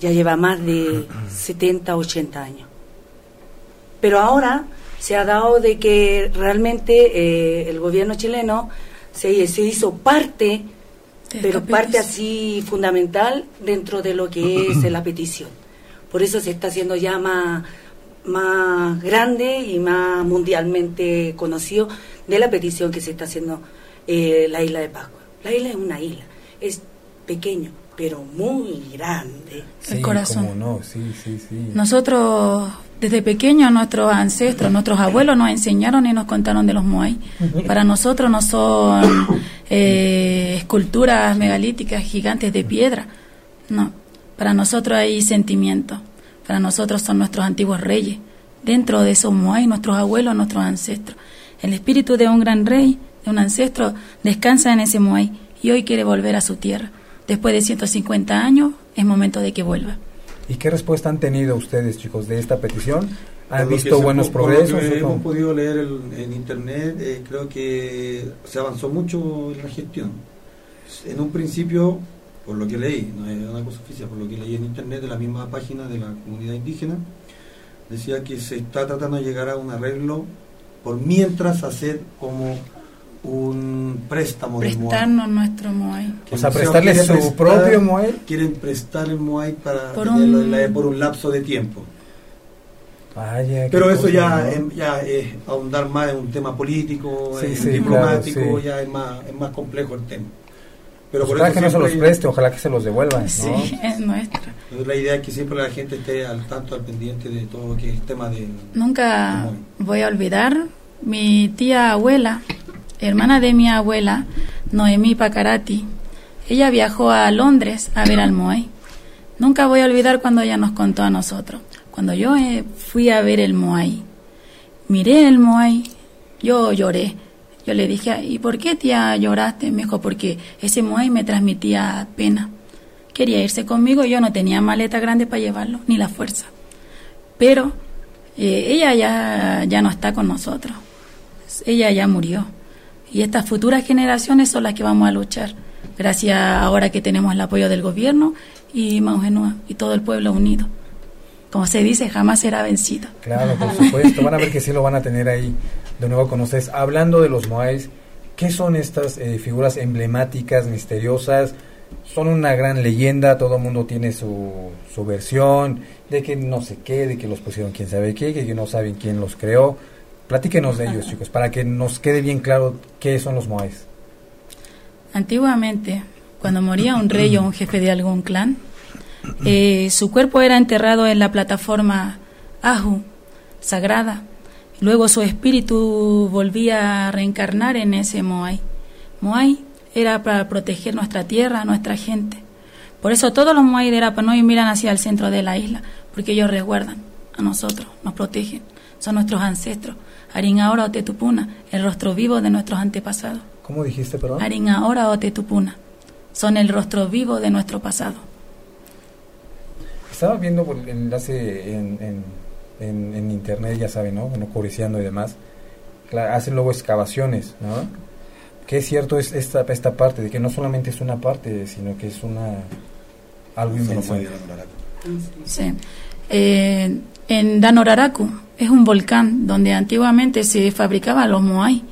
ya lleva más de 70, 80 años. Pero ahora se ha dado de que realmente eh, el gobierno chileno se, se hizo parte, pero parte así fundamental dentro de lo que es la petición. Por eso se está haciendo ya más, más grande y más mundialmente conocido de la petición que se está haciendo eh, la isla de Pascua. La isla es una isla, es pequeño, pero muy grande. el corazón. Nosotros, desde pequeños, nuestros ancestros, nuestros abuelos nos enseñaron y nos contaron de los Moai. Para nosotros no son eh, esculturas megalíticas gigantes de piedra. No, para nosotros hay sentimientos. Para nosotros son nuestros antiguos reyes. Dentro de esos Moai, nuestros abuelos, nuestros ancestros. El espíritu de un gran rey, de un ancestro, descansa en ese Moai y hoy quiere volver a su tierra. Después de 150 años, es momento de que vuelva. ¿Y qué respuesta han tenido ustedes, chicos, de esta petición? ¿Han visto buenos lo progresos? que hemos podido leer el- en internet, eh, creo que se avanzó mucho en la gestión. En un principio, por lo que leí, no es una cosa oficial, por lo que leí en internet de la misma página de la comunidad indígena, decía que se está tratando de llegar a un arreglo por mientras hacer como un préstamo del Moai. Prestarnos nuestro Moai. O sea, prestarle su prestar- propio Moai. Quieren prestar el Moai para Por tenerlo un- en la- por un lapso de tiempo. Vaya, Pero eso cosa, ya, ¿no? em- ya es ahondar más en un tema político, Sí, en sí, diplomático, claro, sí. ya es más, es más complejo el tema. Pero Pues por ojalá eso que no se los preste, ojalá que se los devuelvan, ¿no? Sí, es nuestro. La idea es que siempre la gente esté al tanto, al pendiente de todo lo que es el tema del... Nunca voy a olvidar mi tía abuela, hermana de mi abuela, Noemí Pacarati. Ella viajó a Londres a ver al Moai. Nunca voy a olvidar cuando ella nos contó a nosotros. Cuando yo eh, fui a ver el Moai, miré el Moai, yo lloré. Yo le dije, ¿y por qué tía lloraste? Me dijo, porque ese Moai me transmitía pena. Quería irse conmigo y yo no tenía maleta grande para llevarlo, ni la fuerza. Pero eh, ella ya, ya no está con nosotros. Ella ya murió. Y estas futuras generaciones son las que vamos a luchar. Gracias ahora que tenemos el apoyo del gobierno y Maugenúa y todo el pueblo unido. Como se dice, jamás será vencido. Claro, por supuesto. Van a ver que sí lo van a tener ahí de nuevo con ustedes. Hablando de los Moais, ¿qué son estas eh, figuras emblemáticas, misteriosas? Son una gran leyenda, todo el mundo tiene su, su versión, de que no sé qué, de que los pusieron quién sabe qué, que no saben quién los creó. Platíquenos de ellos, chicos, para que nos quede bien claro qué son los Moais. Antiguamente, cuando moría un rey o un jefe de algún clan, eh, su cuerpo era enterrado en la plataforma Ahu, sagrada. Luego su espíritu volvía a reencarnar en ese Moai. Moai era para proteger nuestra tierra, nuestra gente. Por eso todos los Moai de Rapanui miran hacia el centro de la isla, porque ellos resguardan a nosotros, nos protegen. Son nuestros ancestros. Aringaora o Tetupuna, el rostro vivo de nuestros antepasados. ¿Cómo dijiste, perdón? Aringaora o Tetupuna, son el rostro vivo de nuestro pasado. Estaba viendo por el enlace en, en, en, en internet, ya saben, ¿no? Bueno, curioseando y demás. Hacen luego excavaciones, ¿no? Que es cierto es esta, esta parte, de que no solamente es una parte, sino que es una algo inmenso. Sí. Eh, en Danoraraku es un volcán donde antiguamente se fabricaban los moai.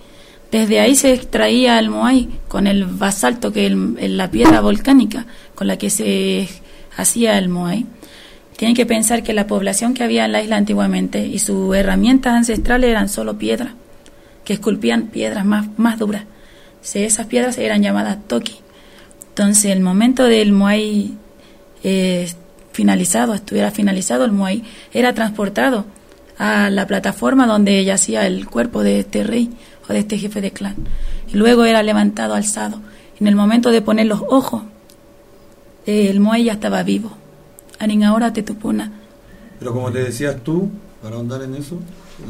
Desde ahí se extraía el moai con el basalto, que es la piedra volcánica con la que se hacía el moai. Tienen que pensar que la población que había en la isla antiguamente y sus herramientas ancestrales eran solo piedra, que esculpían piedras más, más duras. Esas piedras eran llamadas toki. Entonces, el momento del moai eh, finalizado, estuviera finalizado el Moai, era transportado a la plataforma donde yacía el cuerpo de este rey o de este jefe de clan. Y luego era levantado, alzado. En el momento de poner los ojos, eh, el Moai ya estaba vivo. Aringaora Tetupuna. Pero como te decías tú, para ahondar en eso,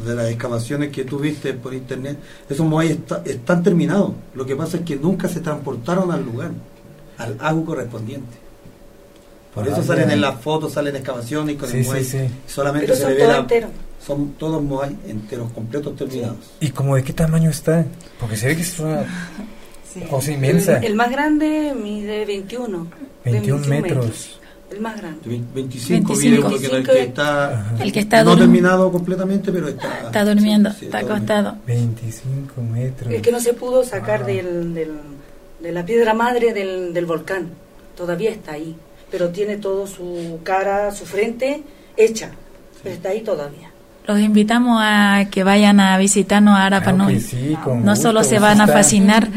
de las excavaciones que tú viste por internet, esos moai está- están terminados. Lo que pasa es que nunca se transportaron al lugar, al agu correspondiente. Por eso salen en las fotos, salen excavaciones y con Sí, el sí, moai sí. solamente Pero se son todos enteros. Son todos moai enteros, completos terminados. ¿Y como de qué tamaño está? Porque se ve que es una cosa inmensa. El, el más grande mide 21. 21 metros. El más grande. Ve- 25, 25. mide uno que, no- el que está, El que está no terminado completamente, pero está, Está durmiendo, sí, está está acostado. 25 metros. El que no se pudo sacar Ah. del, del- de la piedra madre del, del volcán. Todavía está ahí. Pero tiene todo su cara, su frente hecha. Pero está ahí todavía. Los invitamos a que vayan a visitarnos a Claro Arapanui. que sí, no gusto, solo se van a está- fascinar,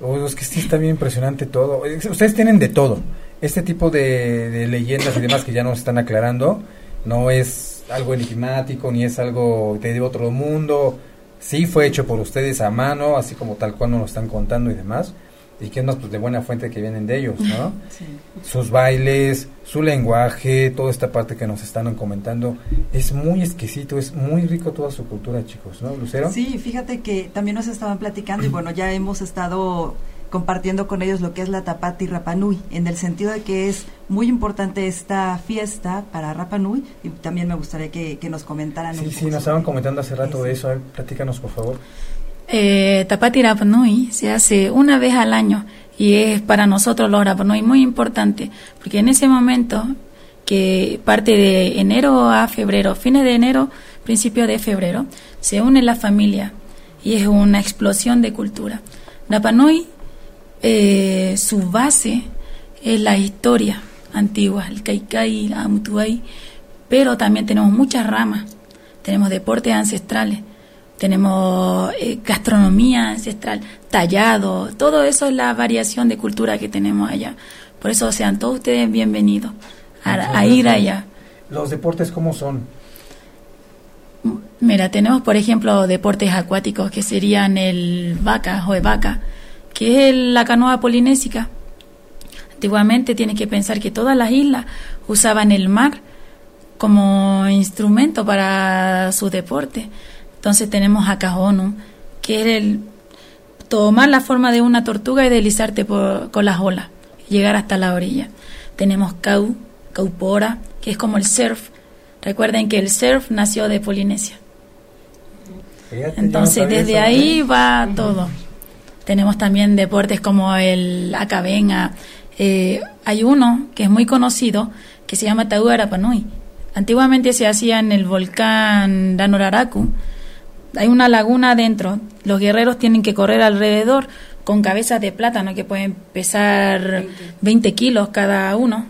Oh, es que sí está bien impresionante todo. Ustedes tienen de todo. Este tipo de, de leyendas y demás que ya nos están aclarando no es algo enigmático ni es algo de otro mundo. Sí fue hecho por ustedes a mano, así como tal cual nos lo están contando y demás. Y que más pues, de buena fuente que vienen de ellos, ¿no? Sus bailes, su lenguaje, toda esta parte que nos están comentando, es muy exquisito, es muy rico toda su cultura, chicos, ¿no, Lucero? Sí, fíjate que también nos estaban platicando y bueno, ya hemos estado compartiendo con ellos lo que es la Tapati Rapanui, en el sentido de que es muy importante esta fiesta para Rapanui y también me gustaría que, nos comentaran. Sí, sí, nos estaban comentando hace rato de eso, a ver, platícanos por favor. Eh, Tapati Rapanui se hace una vez al año y es para nosotros los Rapanui muy importante, porque en ese momento que parte de enero a febrero, fines de enero, principio de febrero, se une la familia y es una explosión de cultura. Rapanui eh, su base es la historia antigua, el Kaikai, la Amutuay, pero también tenemos muchas ramas. Tenemos deportes ancestrales, tenemos eh, gastronomía ancestral, tallado, todo eso es la variación de cultura que tenemos allá. Por eso sean todos ustedes bienvenidos a, ir allá. ¿Los deportes cómo son? Mira, tenemos por ejemplo deportes acuáticos que serían el vaca o vaca, que es la canoa polinésica. Antiguamente tienes que pensar que todas las islas usaban el mar como instrumento para su deporte. Entonces tenemos a Cajonu, que es el tomar la forma de una tortuga y deslizarte por, con las olas, llegar hasta la orilla. Tenemos Cau, Caupora, que es como el surf. Recuerden que el surf nació de Polinesia. Entonces desde ahí va todo. Tenemos también deportes como el acabenga. Eh, hay uno que es muy conocido que se llama Taú Arapanui. Antiguamente se hacía en el volcán Danoraraku. Hay una laguna adentro. Los guerreros tienen que correr alrededor con cabezas de plátano que pueden pesar 20 kilos cada uno.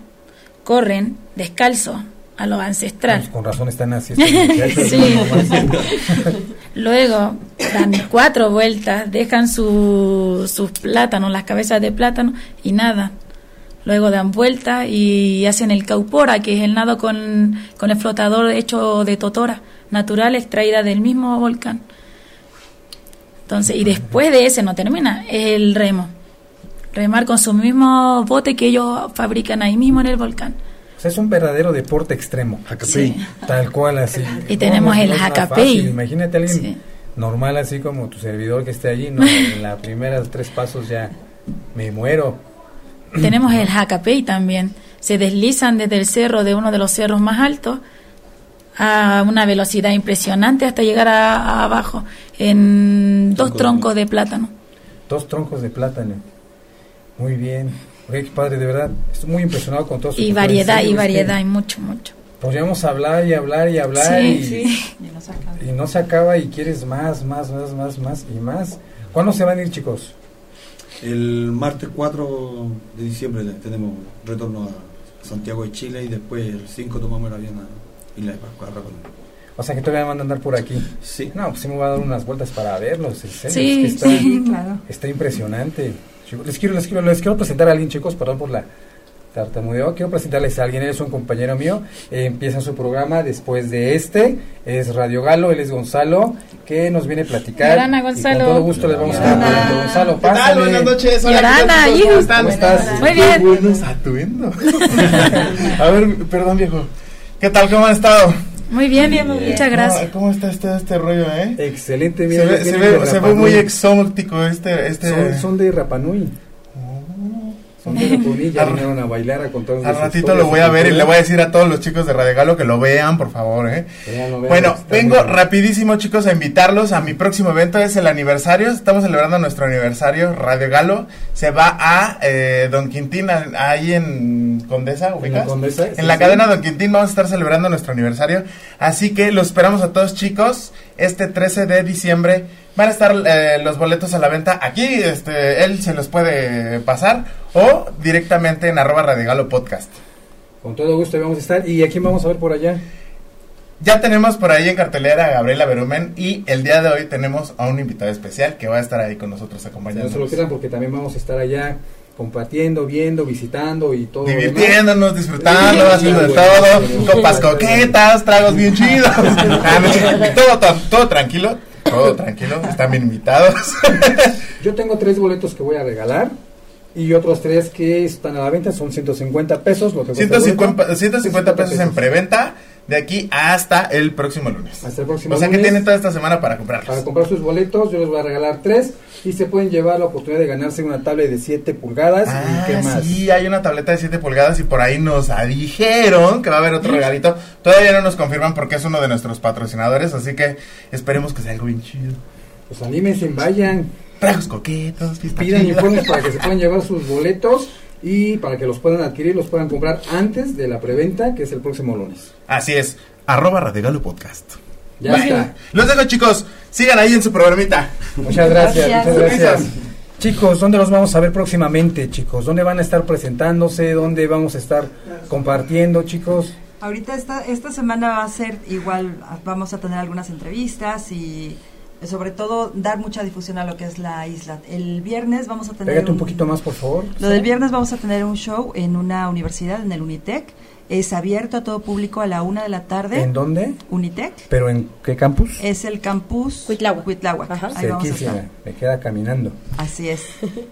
Corren descalzo a lo ancestral. Pues con razón están así. sí. Luego dan cuatro vueltas, dejan sus plátanos, las cabezas de plátano y nada. Luego dan vuelta y hacen el caupora, que es el nado con, con el flotador hecho de totora, natural, extraída del mismo volcán. Entonces, y después de ese no termina, es el remo. Remar con su mismo bote que ellos fabrican ahí mismo en el volcán es un verdadero deporte extremo. Tal cual, así. Y tenemos el jacapey. Imagínate a alguien normal, así como tu servidor que esté allí, no, en las primeras tres pasos ya me muero. Tenemos el jacapey también. Se deslizan desde el cerro, de uno de los cerros más altos, a una velocidad impresionante hasta llegar a, abajo, en dos troncos de plátano. Dos troncos de plátano. Muy bien padre, de verdad, estoy muy impresionado con todo su Y variedad, y variedad, hay mucho, mucho. Podríamos hablar y hablar y hablar y, no se acaba y quieres más, más, más, más, más y más. ¿Cuándo se van a ir, chicos? El martes 4 de diciembre tenemos retorno a Santiago de Chile y después el 5 tomamos el avión a Isla de Pascua. O sea que todavía van a andar por aquí. Sí. No, pues sí me voy a dar unas vueltas para verlos. Sí, está, sí, claro. Está impresionante. Les quiero, les quiero, les quiero presentar a alguien, chicos, perdón por la tartamudeo. Quiero presentarles a alguien, él es un compañero mío. Eh, empieza su programa después de este. Es Radio Galo, él es Gonzalo, que nos viene a platicar. Gonzalo. con todo gusto les vamos a dar Gonzalo, pásale. Buenas noches. Hola, ¿cómo están? ¿Cómo estás? Muy bien. Qué buenos atuendos. a ver, perdón, viejo. ¿Qué tal? ¿Cómo han estado? Muy bien, bien, muchas gracias. ¿Cómo está este, este rollo, eh? Excelente, mira. Se ve, se ve, muy exótico este... este... Son, son de Rapanui. Vinieron a bailar a contar Al ratito lo voy a ver y le voy a decir a todos los chicos de Radio Galo que lo vean, por favor, ¿eh? bueno, vengo rapidísimo, chicos, a invitarlos a mi próximo evento. Es el aniversario. Estamos celebrando nuestro aniversario. Radio Galo se va a eh, Don Quintín, ahí en Condesa, En la, cadena Don Quintín vamos a estar celebrando nuestro aniversario. Así que los esperamos a todos, chicos, este 13 de diciembre Van a estar eh, los boletos a la venta aquí, este, él se los puede pasar o directamente en arroba radicalo podcast. Con todo gusto vamos a estar. ¿Y a quién vamos a ver por allá? Ya tenemos por ahí en cartelera a Gabriela Berumen y el día de hoy tenemos a un invitado especial que va a estar ahí con nosotros acompañándonos. No se lo quieran porque también vamos a estar allá compartiendo, viendo, visitando y todo. Divirtiéndonos, disfrutando, haciendo de todo, copas coquetas, tragos bien chidos. Ah, todo, todo, todo tranquilo, todo tranquilo, están bien invitados. Yo tengo tres boletos que voy a regalar. Y otros tres que están a la venta son 150 pesos. Lo que 150, 150 pesos en preventa de aquí hasta el próximo lunes. Hasta el próximo o sea lunes, que tienen toda esta semana para comprarlos. Para comprar sus boletos, yo les voy a regalar tres y se pueden llevar la oportunidad de ganarse una tablet de 7 pulgadas. Ah, ¿Y qué más? sí, hay una tableta de 7 pulgadas y por ahí nos dijeron que va a haber otro regalito. Todavía no nos confirman porque es uno de nuestros patrocinadores, así que esperemos que sea algo bien chido. Pues anímense, vayan. Tragos coquetos, Pidan informes para que se puedan llevar sus boletos y para que los puedan adquirir, los puedan comprar antes de la preventa, que es el próximo lunes. Así es, arroba Radegalo Podcast. Ya está. Los dejo chicos, sigan ahí en su programita. Muchas gracias, muchas gracias. Chicos, ¿dónde los vamos a ver próximamente, chicos? ¿Dónde van a estar presentándose? ¿Dónde vamos a estar compartiendo, chicos? Ahorita esta, esta semana va a ser igual, vamos a tener algunas entrevistas y sobre todo dar mucha difusión a lo que es la isla. El viernes vamos a tener... Pégate un, poquito más, por favor. Lo del viernes vamos a tener un show en una universidad, en el Unitec. Es abierto a todo público a la una de la tarde. ¿En dónde? Unitec. ¿Pero en qué campus? Es el campus Huitláhuac. Huitláhuac. Ahí vamos a estar. me queda caminando. Así es,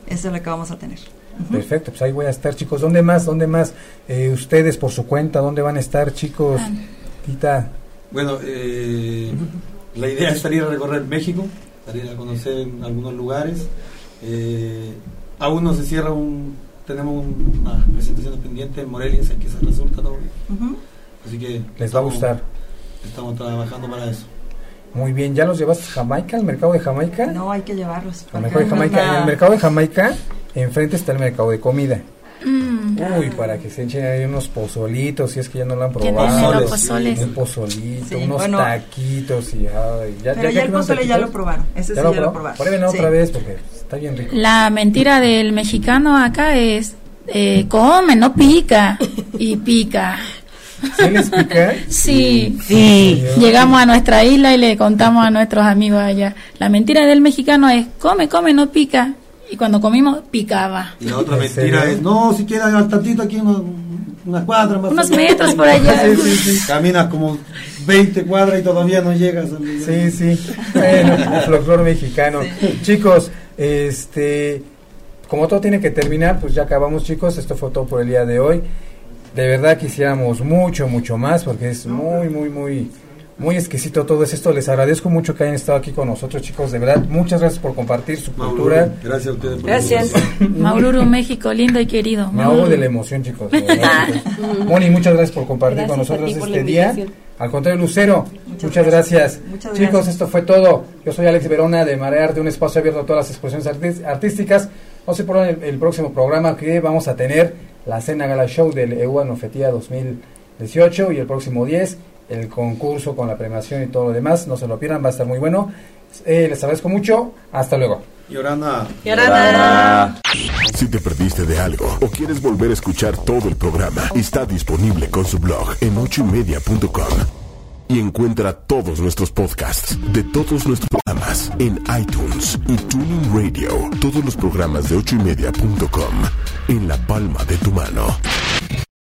eso es lo que vamos a tener. Perfecto, pues ahí voy a estar, chicos. ¿Dónde más? ¿Dónde más? Eh, ustedes por su cuenta, ¿dónde van a estar, chicos? Tita. Bueno, eh, la idea es salir a recorrer México, salir a conocer en algunos lugares. Eh, aún no se cierra un. Tenemos una presentación pendiente en Morelia, sé que se resulta todo. Así que. Les va a gustar. Estamos trabajando para eso. Muy bien, ¿ya los llevaste a Jamaica, al mercado de Jamaica? No, hay que llevarlos. Al mercado de Jamaica. En el mercado de Jamaica, enfrente está el mercado de comida. Mm. Uy, para que se echen ahí unos pozolitos, si es que ya no lo han ¿Quién probado. los pozoles? Un pozolito, Sí, unos bueno. taquitos y ay, ya, Pero ya, el que unos pozole ya lo probaron. Ese sí ya lo probaron. Prueben Sí. otra vez porque está bien rico. La mentira del mexicano acá es, eh, come, no pica. Y pica. ¿Sí les pica? Sí. Sí. Llegamos a nuestra isla y le contamos a nuestros amigos allá. La mentira del mexicano es, come, come, no pica. Y cuando comimos, picaba. Y la otra ¿En mentira es: no, si quieres al tantito aquí, unos- unas cuadras más. Unos metros por allá. Sí, sí, sí. Caminas como 20 cuadras y todavía no llegas. Sí, sí. Bueno, el folclore mexicano. Chicos, este, como todo tiene que terminar, pues ya acabamos, chicos. Esto fue todo por el día de hoy. De verdad quisiéramos mucho, mucho más, porque es muy, muy, muy, muy exquisito todo esto. Les agradezco mucho que hayan estado aquí con nosotros, chicos. De verdad, muchas gracias por compartir su cultura. Gracias a ustedes por Gracias. Maururu, México, lindo y querido. Me ahogo de la emoción, chicos. verdad, chicos. Moni, muchas gracias por compartir Gracias con nosotros por este día. Al contrario, Lucero, muchas, Muchas gracias. gracias. Muchas Chicos, gracias. esto fue todo. Yo soy Alex Verona de Marear, de un espacio abierto a todas las expresiones artis- artísticas. No se pierdan el, el próximo programa que vamos a tener, la Cena Gala Show del EUA Nofetía 2018 y el próximo 10, el concurso con la premiación y todo lo demás. No se lo pierdan, va a estar muy bueno. Eh, les agradezco mucho. Hasta luego. Llorana. Si te perdiste de algo o quieres volver a escuchar todo el programa, está disponible con su blog en ochoymedia.com. Y encuentra todos nuestros podcasts de todos nuestros programas en iTunes y Tuning Radio. Todos los programas de ochoymedia.com en la palma de tu mano.